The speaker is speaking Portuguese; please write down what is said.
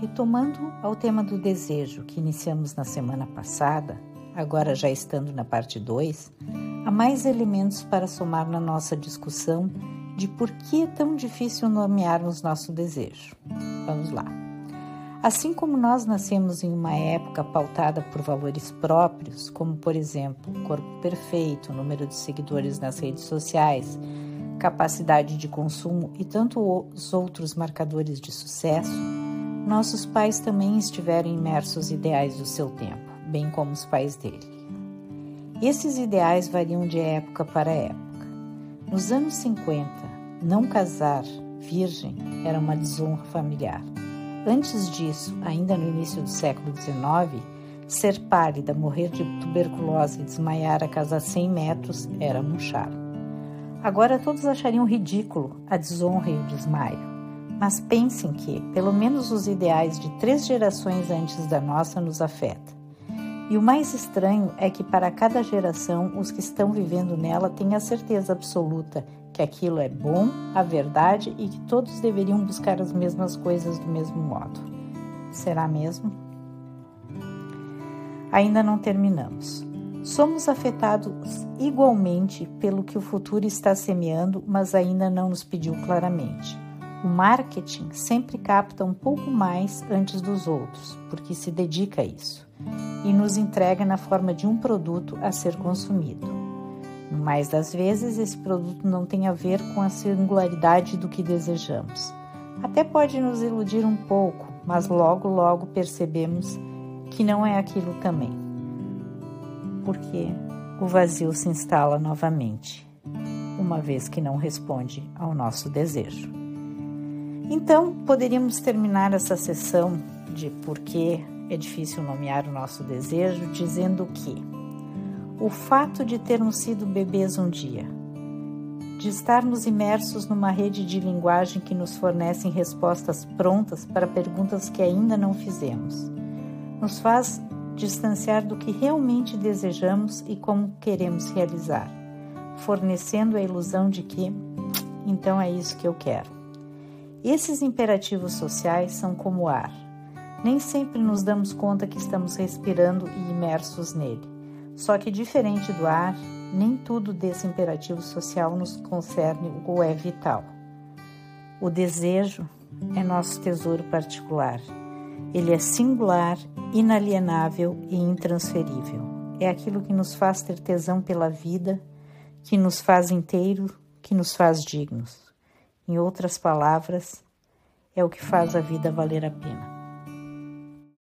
retomando ao tema do desejo que iniciamos na semana passada, agora já estando na parte 2, há mais elementos para somar na nossa discussão de por que é tão difícil nomearmos nosso desejo. Vamos lá. Assim como nós nascemos em uma época pautada por valores próprios, como por exemplo, corpo perfeito, número de seguidores nas redes sociais, capacidade de consumo e tantos outros marcadores de sucesso, nossos pais também estiveram imersos ideais do seu tempo, bem como os pais dele. Esses ideais variam de época para época. Nos anos 50, não casar virgem era uma desonra familiar. Antes disso, ainda no início do século XIX, ser pálida, morrer de tuberculose e desmaiar a casa 100 metros era charme. Agora todos achariam ridículo a desonra e o desmaio. Mas pensem que, pelo menos os ideais de três gerações antes da nossa nos afetam. E o mais estranho é que para cada geração, os que estão vivendo nela têm a certeza absoluta que aquilo é bom, a verdade e que todos deveriam buscar as mesmas coisas do mesmo modo. Será mesmo? Ainda não terminamos. Somos afetados igualmente pelo que o futuro está semeando, mas ainda não nos pediu claramente. O marketing sempre capta um pouco mais antes dos outros, porque se dedica a isso, e nos entrega na forma de um produto a ser consumido. No mais das vezes, esse produto não tem a ver com a singularidade do que desejamos. Até pode nos iludir um pouco, mas logo, logo percebemos que não é aquilo também. Porque o vazio se instala novamente, uma vez que não responde ao nosso desejo. Então, poderíamos terminar essa sessão de por que é difícil nomear o nosso desejo dizendo que o fato de termos sido bebês um dia, de estarmos imersos numa rede de linguagem que nos fornecem respostas prontas para perguntas que ainda não fizemos, nos faz distanciar do que realmente desejamos e como queremos realizar, fornecendo a ilusão de que então é isso que eu quero. Esses imperativos sociais são como ar. Nem sempre nos damos conta que estamos respirando e imersos nele. Só que, diferente do ar, nem tudo desse imperativo social nos concerne ou é vital. O desejo é nosso tesouro particular. Ele é singular, inalienável e intransferível. É aquilo que nos faz ter tesão pela vida, que nos faz inteiro, que nos faz dignos. Em outras palavras, é o que faz a vida valer a pena.